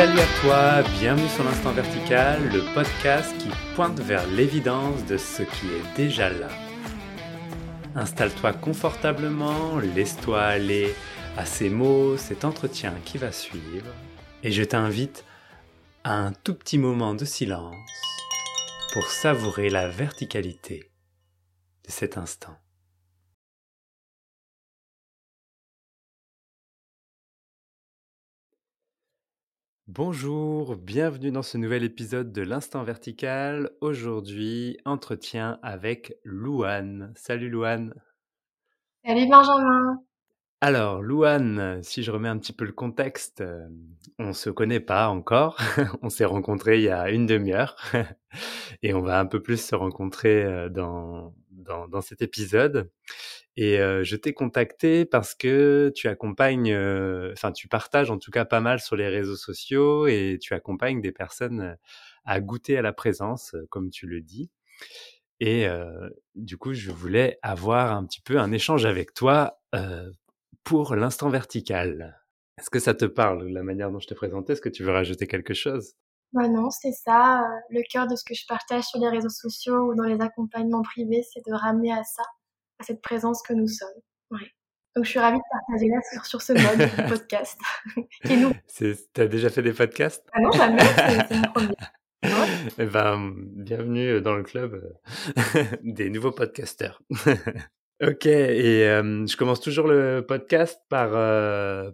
Salut à toi, bienvenue sur l'Instant Vertical, le podcast qui pointe vers l'évidence de ce qui est déjà là. Installe-toi confortablement, laisse-toi aller à ces mots, cet entretien qui va suivre, et je t'invite à un tout petit moment de silence pour savourer la verticalité de cet instant. Bonjour, bienvenue dans ce nouvel épisode de l'Instant Vertical. Aujourd'hui, entretien avec Louane. Salut Louane. Salut Benjamin. Alors, Louane, si je remets un petit peu le contexte, euh, on ne se connaît pas encore. on s'est rencontrés il y a une demi-heure et on va un peu plus se rencontrer euh, dans, dans, dans cet épisode. Et je t'ai contacté parce que tu accompagnes, enfin tu partages en tout cas pas mal sur les réseaux sociaux et tu accompagnes des personnes à goûter à la présence, comme tu le dis. Et du coup, je voulais avoir un petit peu un échange avec toi pour l'instant vertical. Est-ce que ça te parle, la manière dont je t'ai présenté? Est-ce que tu veux rajouter quelque chose? Bah non, c'est ça. Le cœur de ce que je partage sur les réseaux sociaux ou dans les accompagnements privés, c'est de ramener à ça à cette présence que nous sommes. Donc je suis ravie de partager là sur, sur ce mode de podcast. qui nous... T'as déjà fait des podcasts? Ah non, jamais, c'est mon premier. Eh ben, bienvenue dans le club euh, des nouveaux podcasteurs. Ok, et je commence toujours le podcast par,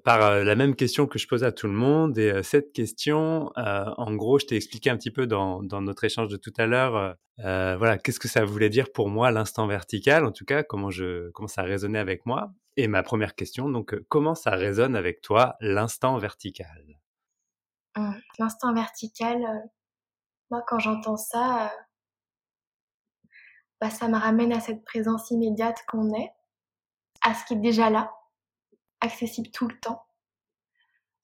par la même question que je pose à tout le monde. Et cette question, en gros, je t'ai expliqué un petit peu dans, dans notre échange de tout à l'heure, voilà, qu'est-ce que ça voulait dire pour moi l'instant vertical, en tout cas, comment, je, comment ça résonnait avec moi. Et ma première question, donc, comment ça résonne avec toi l'instant vertical? Mmh, L'instant vertical, moi, quand j'entends ça, bah, ça me ramène à cette présence immédiate qu'on est, à ce qui est déjà là, accessible tout le temps,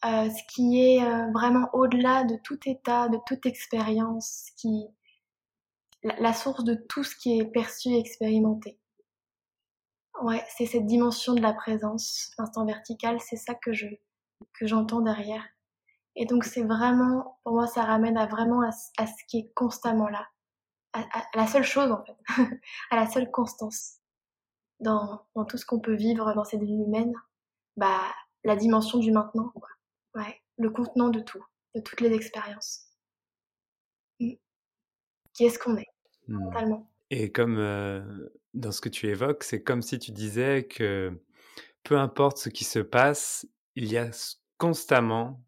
euh, ce qui est euh, vraiment au-delà de tout état, de toute expérience, qui la, source de tout ce qui est perçu et expérimenté. Ouais, c'est cette dimension de la présence, l'instant vertical, c'est ça que je que j'entends derrière. Et donc c'est vraiment, pour moi, ça ramène à vraiment à ce qui est constamment là, à, la seule chose en fait, à la seule constance dans, dans tout ce qu'on peut vivre dans cette vie humaine, bah la dimension du maintenant, quoi. Ouais, le contenant de tout, de toutes les expériences. Mmh. Qui est-ce qu'on est, mmh. totalement. Et comme euh, dans ce que tu évoques, c'est comme si tu disais que peu importe ce qui se passe, il y a constamment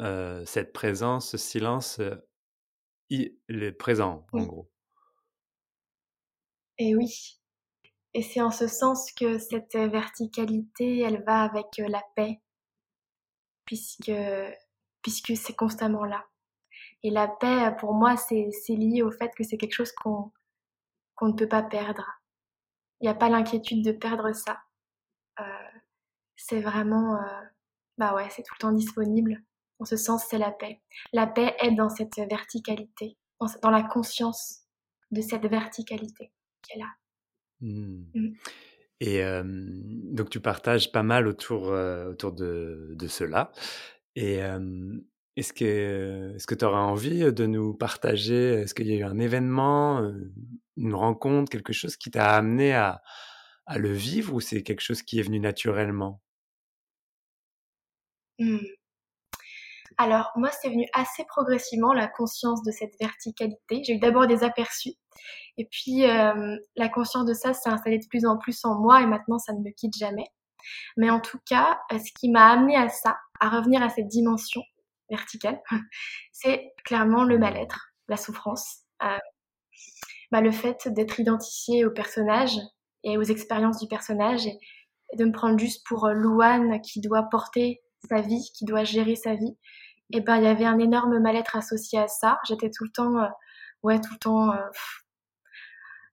euh, cette présence, ce silence, euh, il est présent, en gros. Et oui. Et c'est en ce sens que cette verticalité, elle va avec euh, la paix, puisque, puisque c'est constamment là. Et la paix, pour moi, c'est lié au fait que c'est quelque chose qu'on qu'on ne peut pas perdre. Il n'y a pas l'inquiétude de perdre ça. Euh, c'est vraiment, euh, bah ouais, c'est tout le temps disponible. En ce sens, c'est la paix. La paix est dans cette verticalité, dans la conscience de cette verticalité qui est là. Mmh. Mmh. Et donc tu partages pas mal autour, autour de, de, cela. Et est-ce que est-ce que tu auras envie de nous partager Est-ce qu'il y a eu un événement, une rencontre, quelque chose qui t'a amené à, à le vivre ou c'est quelque chose qui est venu naturellement? Mmh. Alors moi, c'est venu assez progressivement la conscience de cette verticalité. J'ai eu d'abord des aperçus et puis euh, la conscience de ça s'est installée de plus en plus en moi et maintenant ça ne me quitte jamais. Mais en tout cas, euh, ce qui m'a amené à ça, à revenir à cette dimension verticale, c'est clairement le mal-être, la souffrance, euh, bah, le fait d'être identifié au personnage et aux expériences du personnage et, de me prendre juste pour Louane qui doit porter sa vie, qui doit gérer sa vie. Et ben il y avait un énorme mal-être associé à ça. J'étais tout le temps, ouais, tout le temps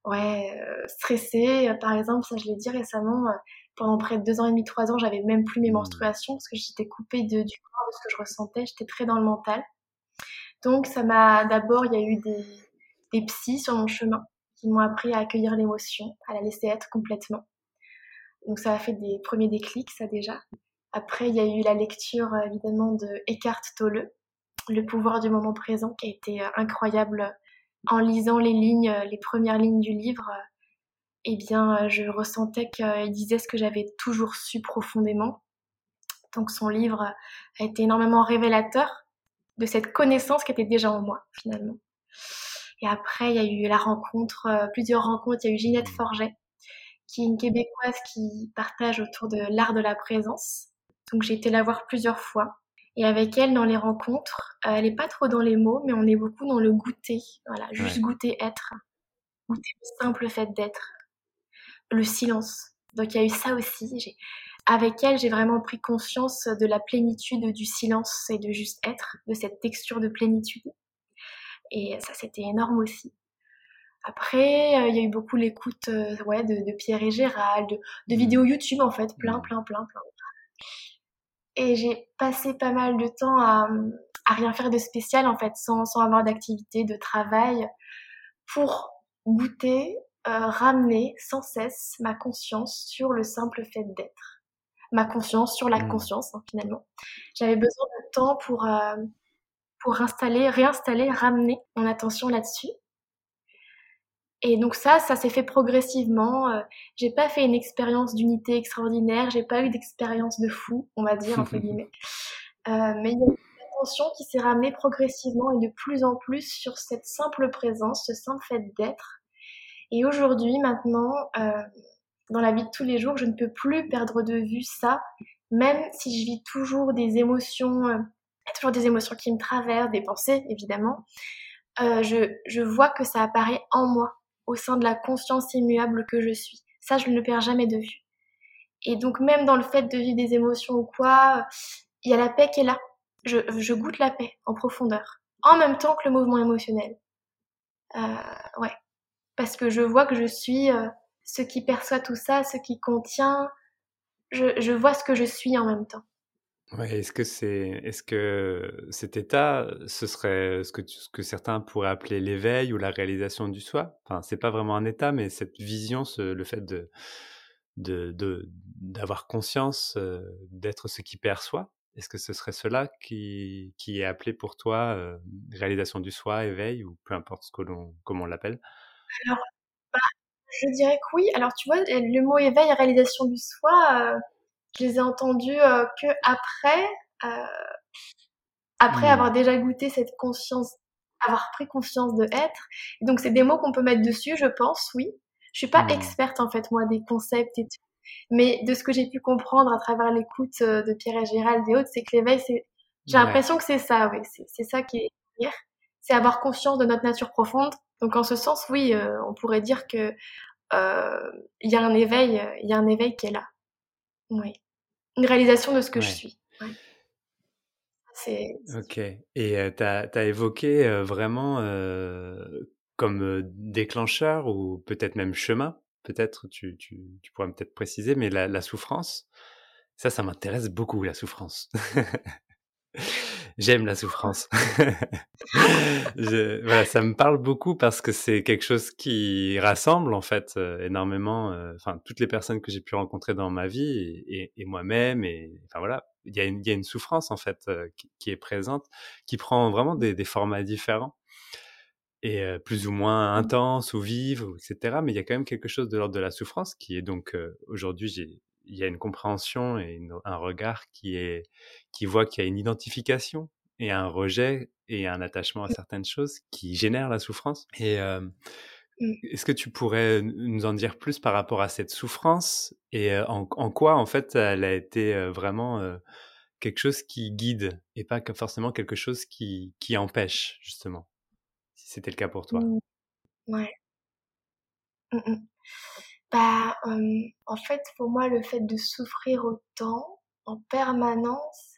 ouais, euh, stressée. Euh, par exemple, ça je l'ai dit récemment, euh, pendant près de deux ans et demi, trois ans, j'avais même plus mes mmh. menstruations parce que j'étais coupée de, du corps, de ce que je ressentais, j'étais très dans le mental. Donc ça m'a d'abord, il y a eu des, des psys sur mon chemin qui m'ont appris à accueillir l'émotion, à la laisser être complètement. Donc ça a fait des premiers déclics, ça déjà. Après, il y a eu la lecture évidemment de Eckhart Tolle, le pouvoir du moment présent qui a été incroyable en lisant les lignes, les premières lignes du livre. eh bien, je ressentais qu'il disait ce que j'avais toujours su profondément. Donc, son livre a été énormément révélateur de cette connaissance qui était déjà en moi, finalement. Et après, il y a eu la rencontre, plusieurs rencontres. Il y a eu Ginette Forget, qui est une Québécoise qui partage autour de l'art de la présence. Donc j'ai été la voir plusieurs fois. Et avec elle, dans les rencontres, euh, elle n'est pas trop dans les mots, mais on est beaucoup dans le goûter. Voilà, juste goûter être. Goûter le simple fait d'être. Le silence. Donc il y a eu ça aussi. Avec elle, j'ai vraiment pris conscience de la plénitude du silence et de juste être, de cette texture de plénitude. Et ça, c'était énorme aussi. Après, euh, il y a eu beaucoup l'écoute euh, ouais, de, Pierre et Gérald, de, de, mmh. vidéos YouTube en fait, plein, mmh. plein, plein, plein. Et j'ai passé pas mal de temps à, à rien faire de spécial en fait, sans, sans avoir d'activité, de travail, pour goûter, euh, ramener sans cesse ma conscience sur le simple fait d'être. Ma conscience sur la mmh. conscience hein, finalement. J'avais besoin de temps pour, euh, pour installer, réinstaller, ramener mon attention là-dessus. Et donc ça, ça s'est fait progressivement. Euh, j'ai pas fait une expérience d'unité extraordinaire, j'ai pas eu d'expérience de fou, on va dire entre guillemets. Euh, mais il y a une attention qui s'est ramenée progressivement et de plus en plus sur cette simple présence, ce simple fait d'être. Et aujourd'hui, maintenant, euh, dans la vie de tous les jours, je ne peux plus perdre de vue ça, même si je vis toujours des émotions, euh, toujours des émotions qui me traversent, des pensées évidemment. Euh, je, je vois que ça apparaît en moi au sein de la conscience immuable que je suis. Ça, je ne le perds jamais de vue. Et donc, même dans le fait de vivre des émotions ou quoi, il y a la paix qui est là. Je, goûte la paix en profondeur, en même temps que le mouvement émotionnel. Euh, ouais. Parce que je vois que je suis euh, ce qui perçoit tout ça, ce qui contient. je vois ce que je suis en même temps. Ouais, est-ce que c'est, est-ce que cet état, ce serait ce que, ce que certains pourraient appeler l'éveil ou la réalisation du soi? Enfin, c'est pas vraiment un état, mais cette vision, le fait de, d'avoir conscience d'être ce qui perçoit. Est-ce que ce serait cela qui, qui est appelé pour toi réalisation du soi, éveil ou peu importe ce que l'on, comment on l'appelle? Alors, bah, je dirais que oui. Alors, tu vois, le mot éveil, réalisation du soi je les ai entendus euh, que après, euh, après mmh. avoir déjà goûté cette conscience, avoir pris conscience de être. donc c'est des mots qu'on peut mettre dessus, je pense, oui. Je suis pas mmh. experte en fait moi des concepts et tout, mais de ce que j'ai pu comprendre à travers l'écoute euh, de Pierre et Gérald et autres, c'est que l'éveil, c'est, j'ai l'impression que c'est ça, oui, c'est ça qui est c'est avoir conscience de notre nature profonde. Donc en ce sens, oui, on pourrait dire que il y a un éveil, il y a un éveil qui est là. Oui. Une réalisation de ce que je suis. C'est... Ok. Et tu as, évoqué vraiment comme déclencheur ou peut-être même chemin, peut-être tu, tu, tu pourrais peut-être préciser, mais la, la souffrance, ça, ça m'intéresse beaucoup, la souffrance. J'aime la souffrance. voilà, ça me parle beaucoup parce que c'est quelque chose qui rassemble en fait euh, énormément. Euh, enfin, toutes les personnes que j'ai pu rencontrer dans ma vie et, moi-même. Et enfin voilà, il y, y a une souffrance en fait euh, qui, qui, est présente, qui prend vraiment des, des formats différents et plus ou moins intense ou vive, etc. Mais il y a quand même quelque chose de l'ordre de la souffrance qui est donc aujourd'hui j'ai il y a une compréhension et un regard qui est qui voit qu'il y a une identification et un rejet et un attachement à mmh. certaines choses qui génèrent la souffrance. Et euh, mmh. est-ce que tu pourrais nous en dire plus par rapport à cette souffrance et en, quoi en fait elle a été vraiment quelque chose qui guide et pas forcément quelque chose qui, qui empêche justement, si c'était le cas pour toi? Mmh. Ouais. Bah, en fait, pour moi, le fait de souffrir autant en permanence,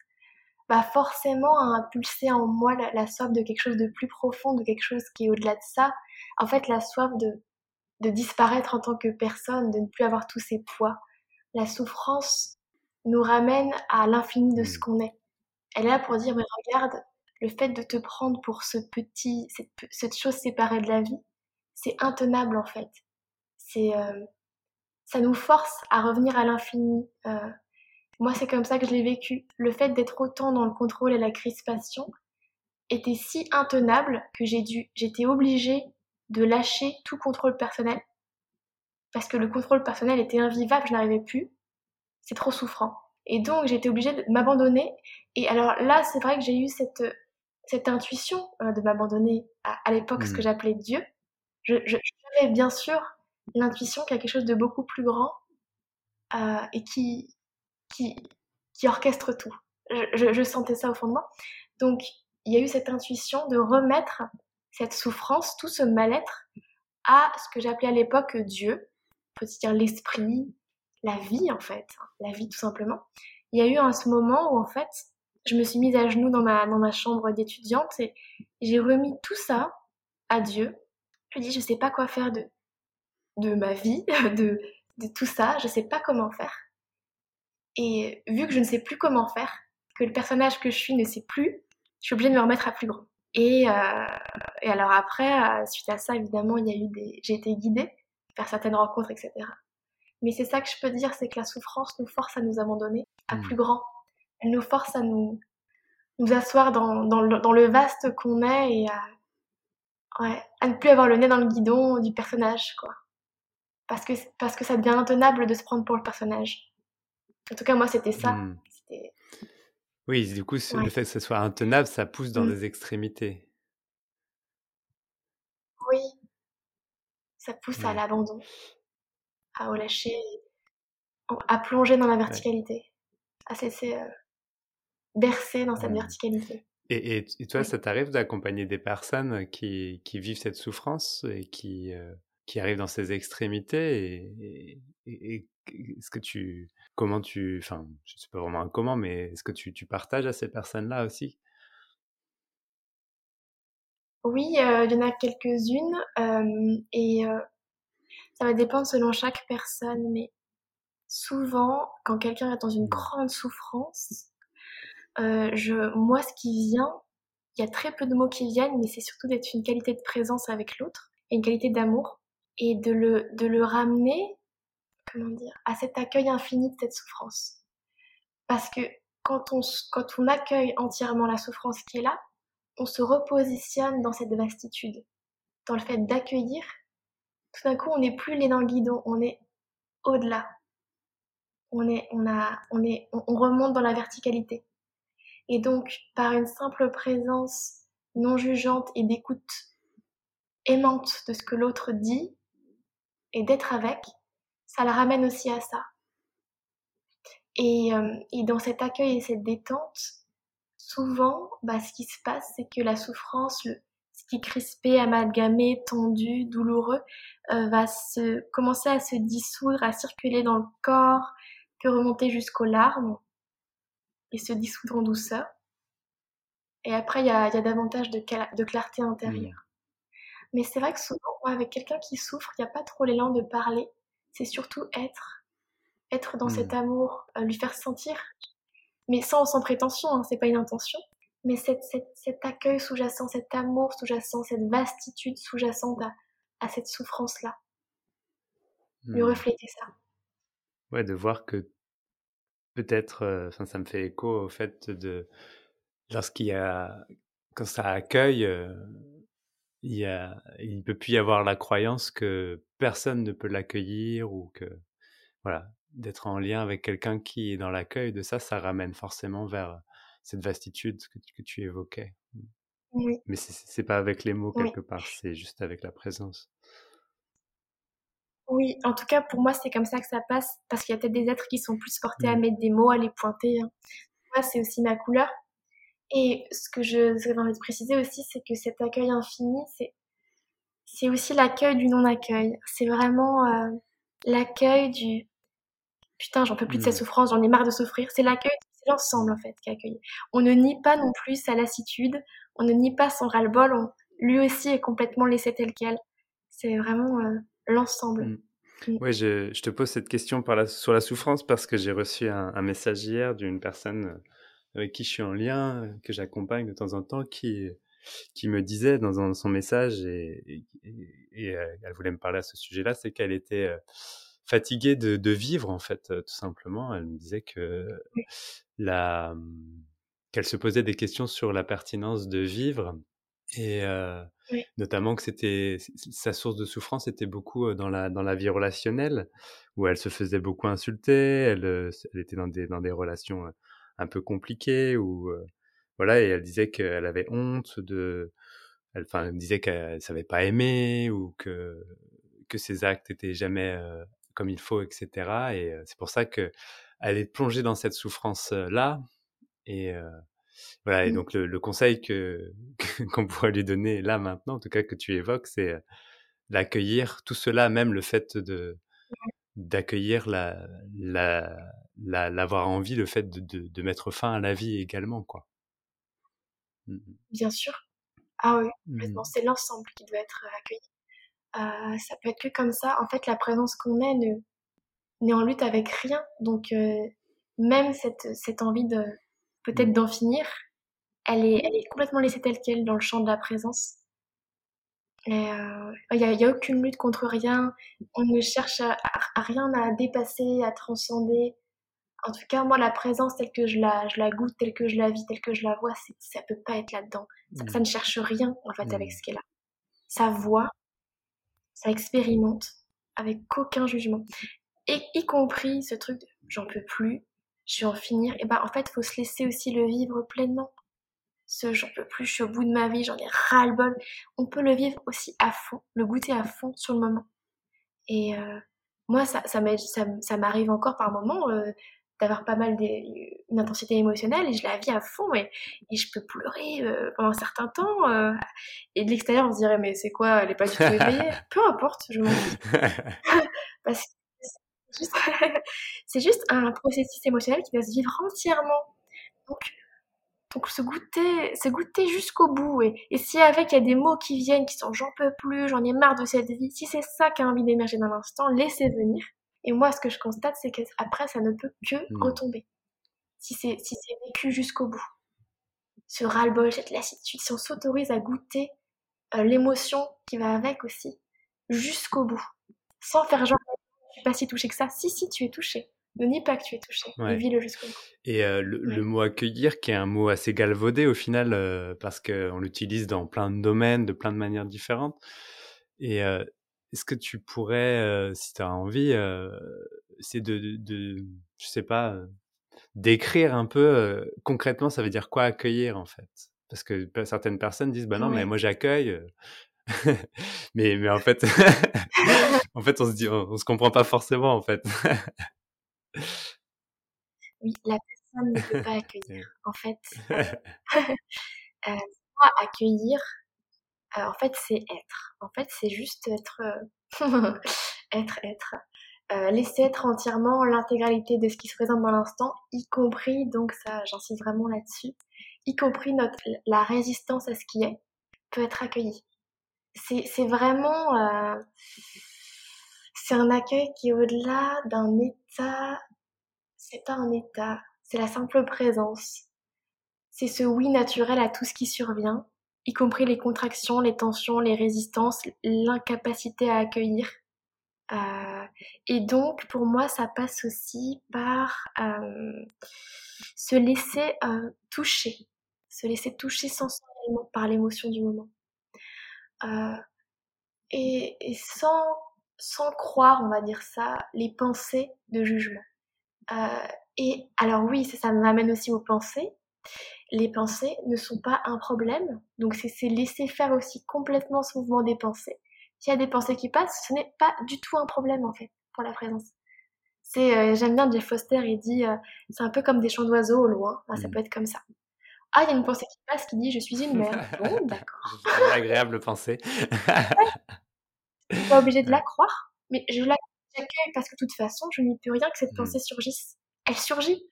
bah forcément a impulsé en moi la, soif de quelque chose de plus profond, de quelque chose qui est au-delà de ça. En fait, la soif de, de disparaître en tant que personne, de ne plus avoir tous ces poids. La souffrance nous ramène à l'infini de ce mmh. qu'on est. Elle est là pour dire, mais regarde, le fait de te prendre pour ce petit, cette, cette chose séparée de la vie, c'est intenable en fait. C'est, ça nous force à revenir à l'infini. Euh, moi, c'est comme ça que je l'ai vécu. Le fait d'être autant dans le contrôle et la crispation, était si intenable que j'ai dû, j'étais obligée de lâcher tout contrôle personnel parce que le contrôle personnel était invivable, je n'arrivais plus. C'est trop souffrant. Et donc j'étais obligée de m'abandonner. Et alors là, c'est vrai que j'ai eu cette, cette intuition euh, de m'abandonner à, l'époque ce que mmh. j'appelais Dieu. Je, j'avais bien sûr l'intuition qu'il y a quelque chose de beaucoup plus grand euh, et qui, qui, qui orchestre tout. Je, sentais ça au fond de moi. Donc il y a eu cette intuition de remettre cette souffrance, tout ce mal-être à ce que j'appelais à l'époque Dieu, peut-il dire l'esprit, la vie en fait, la vie tout simplement. Il y a eu un ce moment où en fait, je me suis mise à genoux dans ma, dans ma chambre d'étudiante et j'ai remis tout ça à Dieu. Je lui ai dit, je sais pas quoi faire de, de ma vie, de, de tout ça, je sais pas comment faire. Et vu que je ne sais plus comment faire, que le personnage que je suis ne sait plus, je suis obligée de me remettre à plus grand. Et, euh, et alors après, euh, suite à ça, évidemment, il y a eu des, j'ai été guidée faire certaines rencontres, etc. Mais c'est ça que je peux dire, c'est que la souffrance nous force à nous abandonner à mmh. plus grand. Elle nous force à nous, nous asseoir dans, dans, le, dans le, vaste qu'on est et à, ouais, à ne plus avoir le nez dans le guidon du personnage, quoi. Parce que, parce que ça devient intenable de se prendre pour le personnage. En tout cas, moi, c'était ça. Mmh. Oui, du coup, le fait que ce soit intenable, ça pousse dans mmh. des extrémités. Oui, ça pousse à l'abandon, à relâcher, à plonger dans la verticalité, à se laisser euh, bercer dans cette mmh. verticalité. Et, et, toi, ça t'arrive d'accompagner des personnes qui, qui, vivent cette souffrance et qui, euh, qui arrivent dans ces extrémités et, et est-ce que tu comment tu enfin je sais pas vraiment comment mais est-ce que tu, tu partages à ces personnes là aussi? Oui, euh, il y en a quelques-unes euh, et euh, ça va dépendre selon chaque personne, mais souvent, quand quelqu'un est dans une grande souffrance, je, moi, ce qui vient, il y a très peu de mots qui viennent, mais c'est surtout d'être une qualité de présence avec l'autre et une qualité d'amour et de le, de le ramener, comment dire, à cet accueil infini de cette souffrance. Parce que quand on, quand on accueille entièrement la souffrance qui est là, on se repositionne dans cette vastitude, dans le fait d'accueillir. Tout d'un coup, on n'est plus les dans le guidon, on est au-delà. On, est, on, a, on, est, on remonte dans la verticalité. Et donc, par une simple présence non jugeante et d'écoute aimante de ce que l'autre dit et d'être avec, ça le ramène aussi à ça. Et, euh, et dans cet accueil et cette détente, souvent, bah, ce qui se passe, c'est que la souffrance, le, ce qui est crispé, amalgamé, tendu, douloureux, euh, va se, commencer à se dissoudre, à circuler dans le corps, peut remonter jusqu'aux larmes et se dissoudre en douceur. Et après, il y a, y a, davantage de clarté intérieure. Mmh. Mais c'est vrai que souvent, avec quelqu'un qui souffre, il n'y a pas trop l'élan de parler. C'est surtout être. Être dans cet mmh. amour, euh, lui faire sentir mais sans, sans prétention, hein, c'est pas une intention. Mais cette, cet accueil sous-jacent, cet amour sous-jacent, cette vastitude sous-jacente à, cette souffrance-là. Lui hmm. refléter ça. Ouais, de voir que peut-être, euh, ça me fait écho au fait de lorsqu'il y a, quand ça accueille, euh, il y a, il peut plus y avoir la croyance que personne ne peut l'accueillir ou que, voilà, d'être en lien avec quelqu'un qui est dans l'accueil de ça, ça ramène forcément vers cette vastitude que, que tu évoquais. Oui. Mais c'est pas avec les mots quelque part, c'est juste avec la présence. Oui, en tout cas pour moi c'est comme ça que ça passe, parce qu'il y a peut-être des êtres qui sont plus portés à mmh. mettre des mots, à les pointer. Hein. Moi c'est aussi ma couleur. Et ce que je j'avais envie de préciser aussi, c'est que cet accueil infini, c'est c'est aussi l'accueil du non-accueil. C'est vraiment euh, l'accueil du putain, j'en peux plus de cette mmh. souffrance, j'en ai marre de souffrir. C'est l'accueil, c'est l'ensemble en fait qui accueille. On ne nie pas non plus sa lassitude, on ne nie pas son ras-le-bol, lui aussi est complètement laissé tel quel. C'est vraiment euh, l'ensemble. Mmh. Mmh. Oui, je, te pose cette question par la, sur la souffrance parce que j'ai reçu un, message hier d'une personne euh, avec qui je suis en lien, euh, que j'accompagne de temps en temps, qui, qui me disait dans, son message, et, et, elle voulait me parler à ce sujet-là, c'est qu'elle était fatiguée de, vivre en fait, tout simplement. Elle me disait que la, qu'elle se posait des questions sur la pertinence de vivre et euh, notamment que c'était sa source de souffrance était beaucoup dans la dans la vie relationnelle où elle se faisait beaucoup insulter, elle, elle était dans des dans des relations un peu compliquées où voilà et elle disait qu'elle avait honte de elle, enfin, elle disait qu'elle savait pas aimer ou que que ses actes étaient jamais comme il faut, etc. Et c'est pour ça que elle est plongée dans cette souffrance là et voilà, et mmh. donc le, conseil que qu'on pourrait lui donner là maintenant, en tout cas que tu évoques, c'est d'accueillir tout cela, même le fait de d'accueillir la, la, l'avoir envie, le fait de, de, mettre fin à la vie également, quoi. Mmh Bien sûr. Ah oui, mmh C'est l'ensemble qui doit être accueilli. Euh, ça peut être que comme ça. En fait, la présence qu'on est n'est en lutte avec rien. Donc, euh, même cette, cette envie de peut-être mmh. d'en finir, elle est, elle est complètement laissée telle qu'elle dans le champ de la présence. Il n'y euh, a, y a, aucune lutte contre rien. On ne cherche à, rien à dépasser, à transcender. En tout cas, moi, la présence telle que je la, je la goûte, telle que je la vis, telle que je la vois, ça peut pas être là-dedans. Ça, ça, mmh. ne cherche rien, en fait, avec mmh. ce qu'elle a. Ça voit, ça expérimente, avec aucun jugement. Et y compris ce truc de j'en peux plus, je vais en finir. Et ben, en fait, il faut se laisser aussi le vivre pleinement. Ce j'en peux plus, je suis au bout de ma vie, j'en ai ras-le-bol. On peut le vivre aussi à fond, le goûter à fond sur le moment. Et euh, moi, ça, ça m'arrive encore par moments euh, d'avoir pas mal une intensité émotionnelle et je la vis à fond et, et je peux pleurer euh, pendant un certain temps. et de l'extérieur, on se dirait, mais c'est quoi, elle est pas du tout éveillée? Peu importe, je m'en fous. Parce que c'est juste un processus émotionnel qui doit se vivre entièrement. Donc, donc se goûter, se goûter jusqu'au bout. Et, et si avec il y a des mots qui viennent, qui sont j'en peux plus, j'en ai marre de cette vie, si c'est ça qui a envie d'émerger dans l'instant, laissez venir. Et moi, ce que je constate, c'est qu'après, ça ne peut que mmh. retomber. Si c'est si vécu jusqu'au bout. Ce ras-le-bol, cette lassitude, si on s'autorise à goûter euh, l'émotion qui va avec aussi, jusqu'au bout. Sans faire genre je suis pas si touché que ça. Si, si, tu es touché. Ne nie pas que tu es touché. Et vis-le jusqu'au bout. Et euh, le, mot accueillir, qui est un mot assez galvaudé au final, euh, parce qu'on l'utilise dans plein de domaines, de plein de manières différentes. Et euh, est-ce que tu pourrais, si tu as envie, c'est de, de, je sais pas, d'écrire un peu concrètement, ça veut dire quoi accueillir en fait? Parce que certaines personnes disent, bah non, mais moi j'accueille. mais, mais en fait, en fait, on se dit, on, se comprend pas forcément, en fait. oui, la personne ne peut pas accueillir. En fait, euh, accueillir, euh, en fait, c'est être. En fait, c'est juste être, euh, être, être. Euh, laisser être entièrement l'intégralité de ce qui se présente dans l'instant, y compris, donc ça, j'insiste vraiment là-dessus, y compris notre, la résistance à ce qui est, peut être accueillie c'est vraiment c'est un accueil qui est au-delà d'un état c'est pas un état c'est la simple présence. C'est ce oui naturel à tout ce qui survient y compris les contractions les tensions les résistances l'incapacité à accueillir. Euh, et donc pour moi ça passe aussi par euh, se laisser toucher se laisser toucher sensoriellement par l'émotion du moment. Euh, et, sans, sans croire, on va dire ça, les pensées de jugement. Euh, et alors oui, ça, ça m'amène aussi aux pensées. Les pensées ne sont pas un problème, donc c'est laisser faire aussi complètement ce mouvement des pensées. S'il y a des pensées qui passent, ce n'est pas du tout un problème en fait pour la présence. C'est, euh, j'aime bien Jeff Foster, il dit, c'est un peu comme des chants d'oiseaux au loin, ça mmh. peut être comme ça. Ah, il y a une pensée qui passe qui dit je suis une mère. Bon, d'accord. Agréable pensée. Je suis pas obligée de la croire, mais je l'accueille parce que de toute façon, je n'y peux rien que cette mmh. pensée surgisse. Elle surgit.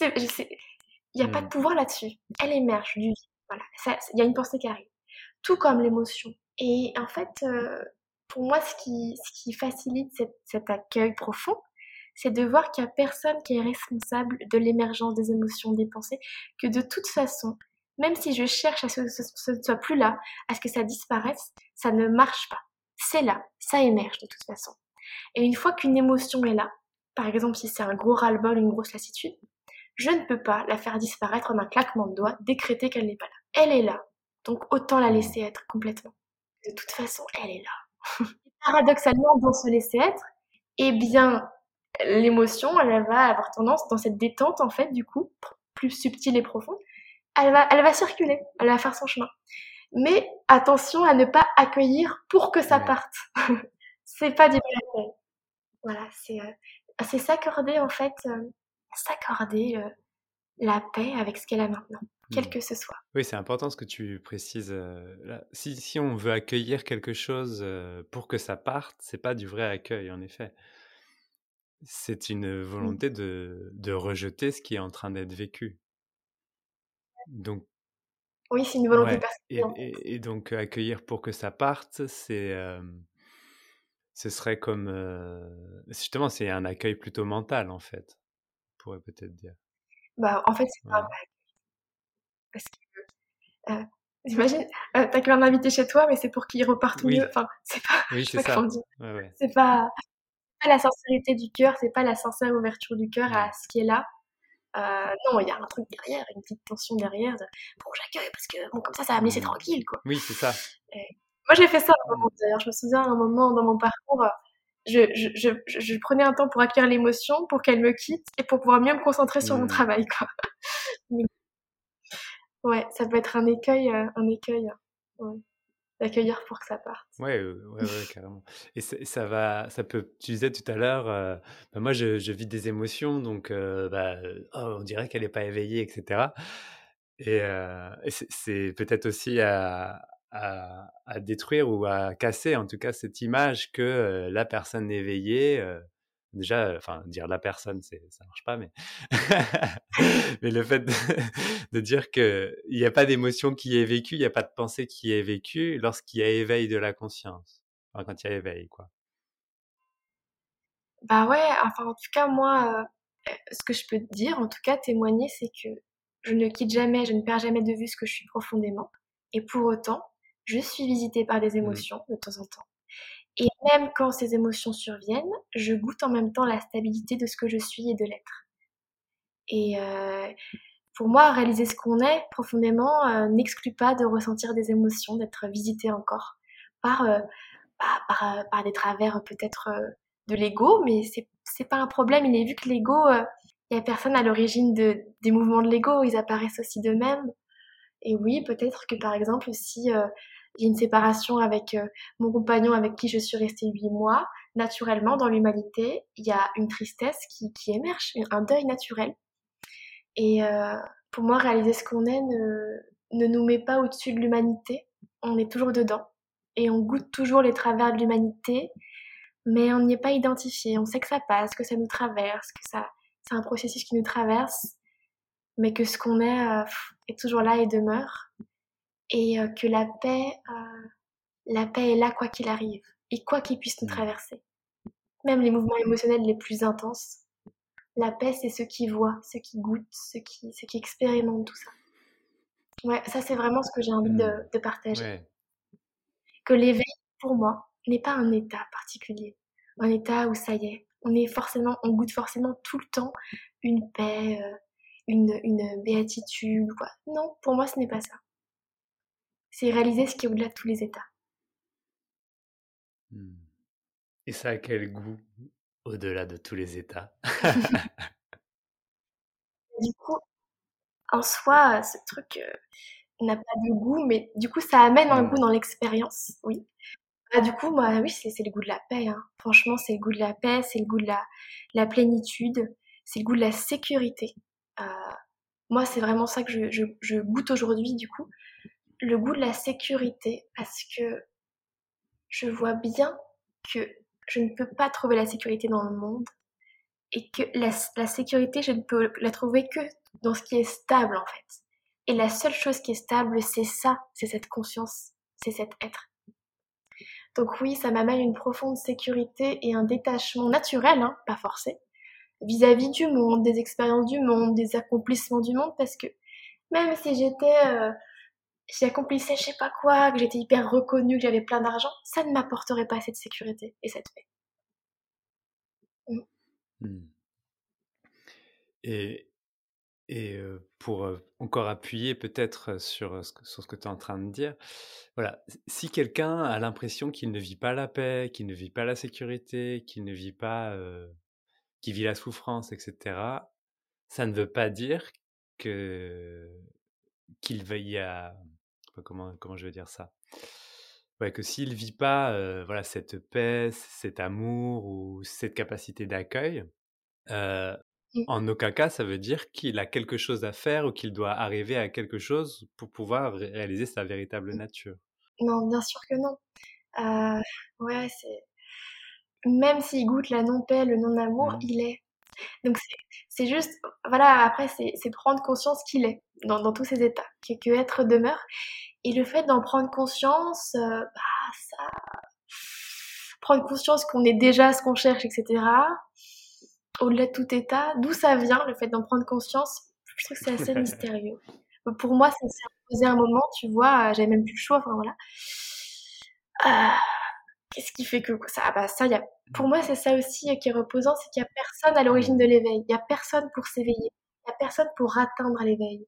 Il n'y a pas de mmh. pouvoir là-dessus. Elle émerge du Voilà. Il y a une pensée qui arrive. Tout comme l'émotion. Et en fait, euh, pour moi, ce qui, ce qui facilite cet accueil profond, c'est de voir qu'il n'y a personne qui est responsable de l'émergence des émotions, des pensées, que de toute façon, même si je cherche à ce que ce ne soit plus là, à ce que ça disparaisse, ça ne marche pas. C'est là, ça émerge de toute façon. Et une fois qu'une émotion est là, par exemple si c'est un gros ras-le-bol, une grosse lassitude, je ne peux pas la faire disparaître en un claquement de doigts, décréter qu'elle n'est pas là. Elle est là. Donc autant la laisser être complètement. De toute façon, elle est là. Paradoxalement, dans ce laisser être, eh bien, l'émotion, elle va avoir tendance, dans cette détente, en fait, du coup, plus subtile et profonde, elle va, elle va circuler, elle va faire son chemin. Mais attention à ne pas accueillir pour que ça parte. c'est pas du vrai Voilà, c'est euh, s'accorder, en fait, euh, s'accorder euh, la paix avec ce qu'elle a maintenant, quel mmh. que ce soit. Oui, c'est important ce que tu précises. si, si, on veut accueillir quelque chose pour que ça parte, c'est pas du vrai accueil, en effet. C'est une mmh. volonté de, de, rejeter ce qui est en train d'être vécu. Donc. Oui, c'est une volonté personnelle. Et, et, donc accueillir pour que ça parte, c'est ce serait comme justement c'est un accueil plutôt mental en fait, on pourrait peut-être dire. Bah en fait c'est pas un parce que euh, J'imagine, euh, t'as qu'un invité chez toi, mais c'est pour qu'il reparte mieux. Enfin, c'est pas. Oui, c'est ça. C'est pas, pas, la sincérité du cœur, c'est pas la sincère ouverture du cœur à ce qui est là. Euh, non, il y a un truc derrière, une petite tension derrière. De, bon, j'accueille parce que bon, comme ça, ça va me laisser tranquille, quoi. Oui, c'est ça. moi, j'ai fait ça à un moment. D'ailleurs, je me souviens à un moment dans mon parcours, je, je, je, je prenais un temps pour accueillir l'émotion, pour qu'elle me quitte et pour pouvoir mieux me concentrer sur mon mmh. travail, quoi. Ouais, ça peut être un écueil, euh, un écueil, ouais, d'accueillir pour que ça parte. Ouais, ouais, ouais, carrément. Et ça va, ça peut. Tu disais tout à l'heure, euh, bah, moi je, vis des émotions, donc euh, bah, oh, on dirait qu'elle n'est pas éveillée, etc. Et, c'est peut-être aussi à, à, détruire ou à casser, en tout cas, cette image que la personne éveillée déjà, enfin, dire la personne, c'est, ça marche pas, mais, mais le fait de, dire qu'il n'y a pas d'émotion qui est vécue, il n'y a pas de pensée qui est vécue lorsqu'il y a éveil de la conscience. Enfin, quand il y a éveil, quoi. Bah ouais, enfin, en tout cas, moi, euh, ce que je peux te dire, en tout cas, témoigner, c'est que je ne quitte jamais, je ne perds jamais de vue ce que je suis profondément. Et pour autant, je suis visitée par des mmh. émotions de temps en temps. Et même quand ces émotions surviennent, je goûte en même temps la stabilité de ce que je suis et de l'être. Et euh, pour moi, réaliser ce qu'on est profondément euh, n'exclut pas de ressentir des émotions, d'être visité encore par, euh, bah, par, par, des travers peut-être de l'ego, mais c'est c'est pas un problème. Il est vu que l'ego, il y a personne à l'origine de, des mouvements de l'ego, ils apparaissent aussi d'eux-mêmes. Et oui, peut-être que par exemple, si j'ai une séparation avec euh, mon compagnon avec qui je suis restée huit mois. Naturellement, dans l'humanité, il y a une tristesse qui, émerge, un deuil naturel. Et euh, pour moi, réaliser ce qu'on est ne, ne nous met pas au-dessus de l'humanité. On est toujours dedans. Et on goûte toujours les travers de l'humanité, mais on n'y est pas identifié. On sait que ça passe, que ça nous traverse, que ça, c'est un processus qui nous traverse, mais que ce qu'on est euh, est toujours là et demeure et euh, que la paix, euh, la paix est là quoi qu'il arrive et quoi qu'il puisse nous mmh. traverser. Même les mouvements émotionnels les plus intenses, la paix c'est ceux qui voient, ceux qui goûtent, ceux qui, ceux qui expérimentent tout ça. Ouais, ça c'est vraiment ce que j'ai envie de, mmh. de, partager. Que l'éveil, pour moi, n'est pas un état particulier, un état où ça y est, on est forcément, on goûte forcément tout le temps une paix, euh, une, une béatitude, quoi. Non, pour moi ce n'est pas ça c'est réaliser ce qui est au-delà de tous les états. Hmm. Et ça a quel goût au-delà de tous les états? Du coup, en soi, ce truc euh, n'a pas de goût, mais du coup, ça amène un goût dans l'expérience, oui. Ah, du coup, moi, oui, c'est le goût de la paix. Hein. Franchement, c'est le goût de la paix, c'est le goût de la, la plénitude, c'est le goût de la sécurité. Euh, moi, c'est vraiment ça que je, je, je goûte aujourd'hui, du coup le goût de la sécurité parce que je vois bien que je ne peux pas trouver la sécurité dans le monde et que la, sécurité, je ne peux la trouver que dans ce qui est stable en fait. Et la seule chose qui est stable, c'est ça, c'est cette conscience, c'est cet être. Donc oui, ça m'amène une profonde sécurité et un détachement naturel, hein, pas forcé, vis-à-vis du monde, des expériences du monde, des accomplissements du monde, parce que même si j'étais euh, j'accomplissais je sais pas quoi, que j'étais hyper reconnue, que j'avais plein d'argent, ça ne m'apporterait pas cette sécurité et cette paix. Mm. Hmm. Et Et pour, encore appuyer peut-être sur ce que sur tu es en train de dire, voilà, si quelqu'un a l'impression qu'il ne vit pas la paix, qu'il ne vit pas la sécurité, qu'il ne vit pas, qu'il vit la souffrance et cetera, ça ne veut pas dire que qu'il veuille comment comment je veux dire ça? Ouais, que s'il vit pas, voilà, cette paix, cet amour ou cette capacité d'accueil, heu Mmh. en aucun cas, ça veut dire qu'il a quelque chose à faire ou qu'il doit arriver à quelque chose pour pouvoir ré réaliser sa véritable Mmh. nature. Non, bien sûr que non. Heu, ouais, c'est même s'il goûte la non-paix, le non-amour, Mmh. il est. Donc c'est juste voilà, après c'est prendre conscience qu'il est dans dans tous ses états, que que être demeure et le fait d'en prendre conscience, heu, bah, ça prendre conscience qu'on est déjà ce qu'on cherche et cetera, au-delà de tout état, d'où ça vient le fait d'en prendre conscience? Je trouve que c'est assez mystérieux. Pour moi, ça s'est imposé un moment, tu vois, j'avais même plus le choix, enfin voilà. Heu, qu'est-ce qui fait que ça ah bah, ça, y a pour moi, c'est ça aussi qui est reposant, c'est qu'il y a personne à l'origine de l'éveil. Il y a personne pour s'éveiller. Il y a personne pour atteindre l'éveil.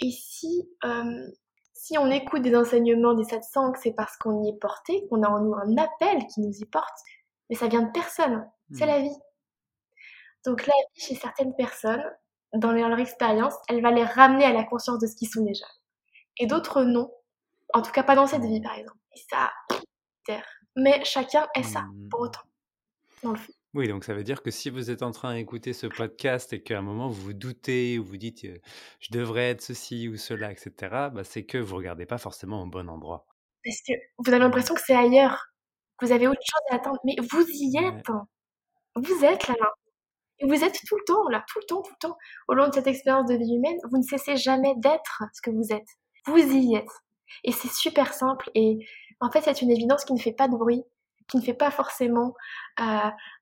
Et si, hem, si on écoute des enseignements des satsangs, c'est parce qu'on y est porté, qu'on a en nous un appel qui nous y porte, mais ça vient de personne, c'est Mmh. la vie. Donc la vie, chez certaines personnes, dans leur expérience, elle va les ramener à la conscience de ce qu'ils sont déjà. Et d'autres non. En tout cas pas dans cette vie, par exemple. Et ça, terre. Mais chacun est ça, Mmh. pour autant, dans le fond. Oui, donc ça veut dire que si vous êtes en train d'écouter ce podcast et qu'à un moment vous vous doutez ou vous dites, «Je devrais être ceci ou cela» et cetera, bah, c'est que vous regardez pas forcément au bon endroit. Parce que vous avez l'impression que c'est ailleurs, que vous avez autre chose à attendre, mais vous y Ouais. êtes! Vous êtes là, là. Et vous êtes tout le temps là, tout le temps, tout le temps. Au long de cette expérience de vie humaine, vous ne cessez jamais d'être ce que vous êtes. Vous y êtes. Et c'est super simple et en fait, c'est une évidence qui ne fait pas de bruit, qui ne fait pas forcément, heu,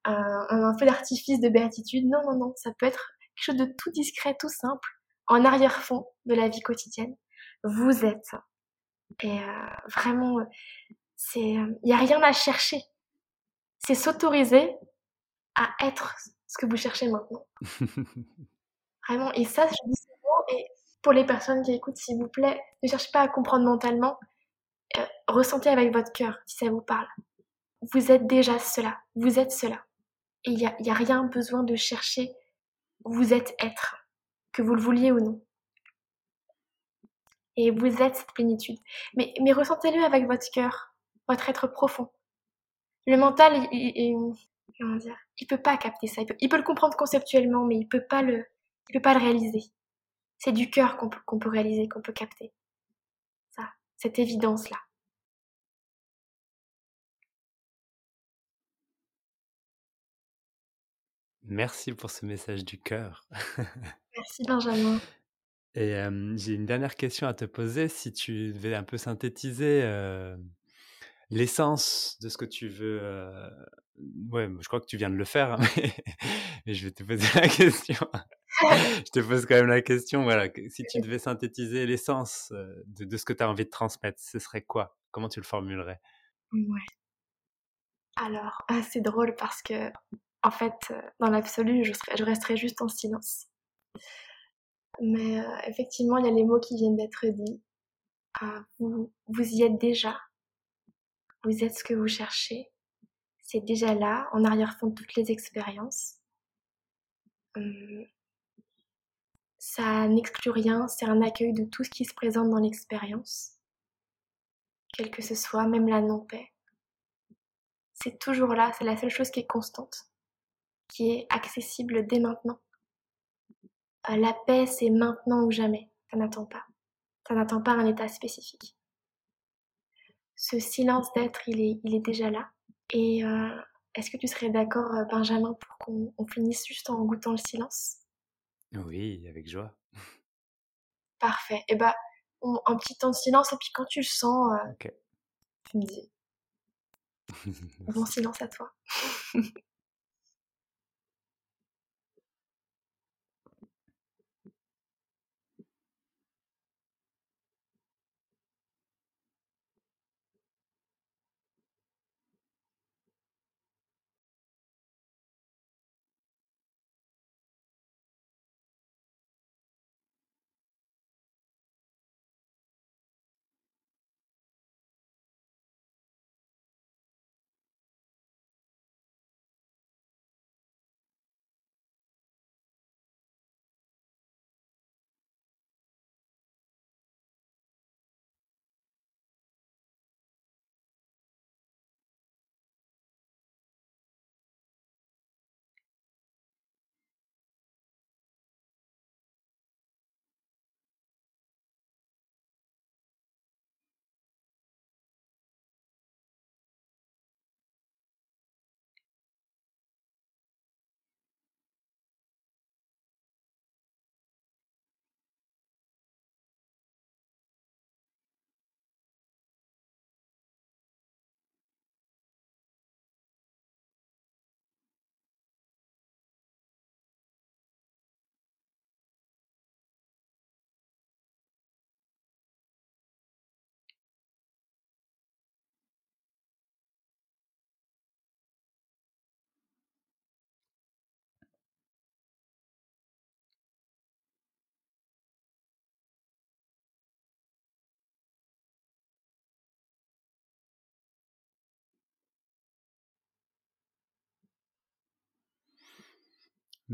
un un feu d'artifice de béatitude. Non, non, non, ça peut être quelque chose de tout discret, tout simple, en arrière-fond de la vie quotidienne. Vous êtes. Et heu, vraiment, c'est, il y a rien à chercher. C'est s'autoriser à être ce que vous cherchez maintenant. Vraiment et ça, je dis souvent et pour les personnes qui écoutent, s'il vous plaît, ne cherchez pas à comprendre mentalement, ressentez avec votre cœur si ça vous parle. Vous êtes déjà cela, vous êtes cela et il y a y a rien besoin de chercher. Vous êtes être, que vous le vouliez ou non. Et vous êtes cette plénitude. Mais ressentez-le avec votre cœur, votre être profond. Le mental, il il comment dire? Il peut pas capter ça. Il peut il peut le comprendre conceptuellement, mais il peut pas le il peut pas le réaliser. C'est du cœur qu'on peut qu'on peut réaliser, qu'on peut capter. Ça, cette évidence-là. Merci pour ce message du cœur. Merci Benjamin. Et j'ai une dernière question à te poser. Si tu devais un peu synthétiser, l'essence de ce que tu veux, heu, ouais, je crois que tu viens de le faire, hein, mais mais je vais te poser la question. Je te pose quand même la question, voilà, si tu devais synthétiser l'essence, de de ce que tu as envie de transmettre, ce serait quoi? Comment tu le formulerais? Ouais. Alors, c'est drôle parce que, en fait, heu, dans l'absolu, je resterais juste en silence. Mais, heu, effectivement, il y a les mots qui viennent d'être dits. Ah, vous y êtes déjà. Vous êtes ce que vous cherchez. C'est déjà là, en arrière-fond de toutes les expériences. Mmh. Ça n'exclut rien, c'est un accueil de tout ce qui se présente dans l'expérience. Quel que ce soit, même la non-paix. C'est toujours là, c'est la seule chose qui est constante, qui est accessible dès maintenant. Heu, la paix, c'est maintenant ou jamais, ça n'attend pas. Ça n'attend pas un état spécifique. Ce silence d'être, il est il est déjà là et heu, est-ce que tu serais d'accord, heu, Benjamin, pour qu'on on finisse juste en goûtant le silence? Oui, avec joie. Parfait et bah, on un petit temps de silence et puis quand tu le sens, heu, OK. tu me dis. Bon silence à toi.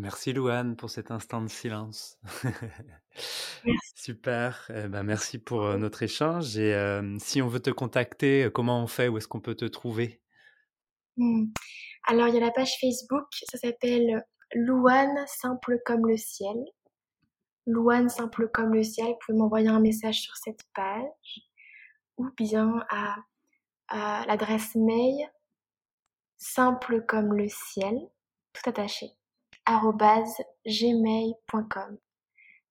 Merci Louane pour cet instant de silence. Super, eh ben, merci pour euh, notre échange. Et euh, si on veut te contacter, euh, comment on fait? Où est-ce qu'on peut te trouver? Hmm. Alors, il y a la page Facebook, ça s'appelle Louane Simple comme le ciel. Louane Simple comme le ciel, vous pouvez m'envoyer un message sur cette page ou bien à, à l'adresse mail simple comme le ciel, tout attaché, gmail.com.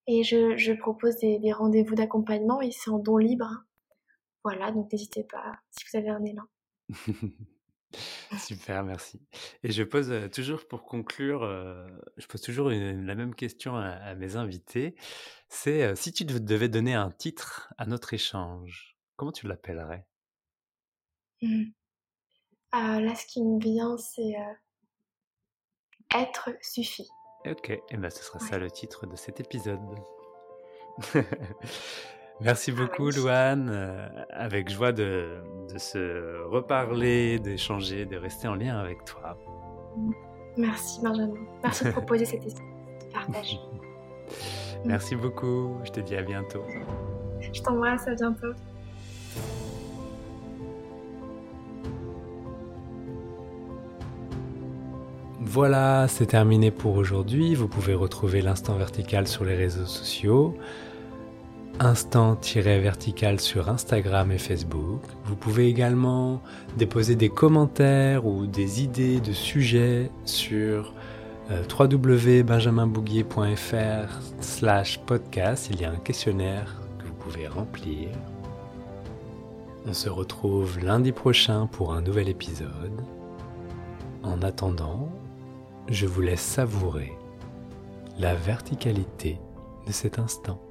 Et je, je propose des, des rendez-vous d'accompagnement et c'est en don libre. Voilà, donc n'hésitez pas si vous avez un élan. Super, merci. Et je pose euh, toujours pour conclure, euh, je pose toujours une, la même question à, à mes invités. C'est euh, si tu devais donner un titre à notre échange, comment tu l'appellerais? Mmh. Là, ce qui me vient, c'est être suffit. Ok, et ben ce sera ça le titre de cet épisode. Merci ah beaucoup, Louane. Euh, avec joie de, de, se reparler, d'échanger, de rester en lien avec toi. Merci, Benjamin. Merci de proposer cet partage. Merci beaucoup. Je te dis à bientôt. Je t'embrasse, à bientôt. Voilà, c'est terminé pour aujourd'hui. Vous pouvez retrouver l'instant vertical sur les réseaux sociaux. Instant-vertical sur Instagram et Facebook. Vous pouvez également déposer des commentaires ou des idées de sujets sur euh, www.benjaminbouguier.fr slash podcast. Il y a un questionnaire que vous pouvez remplir. On se retrouve lundi prochain pour un nouvel épisode. En attendant, je vous laisse savourer la verticalité de cet instant.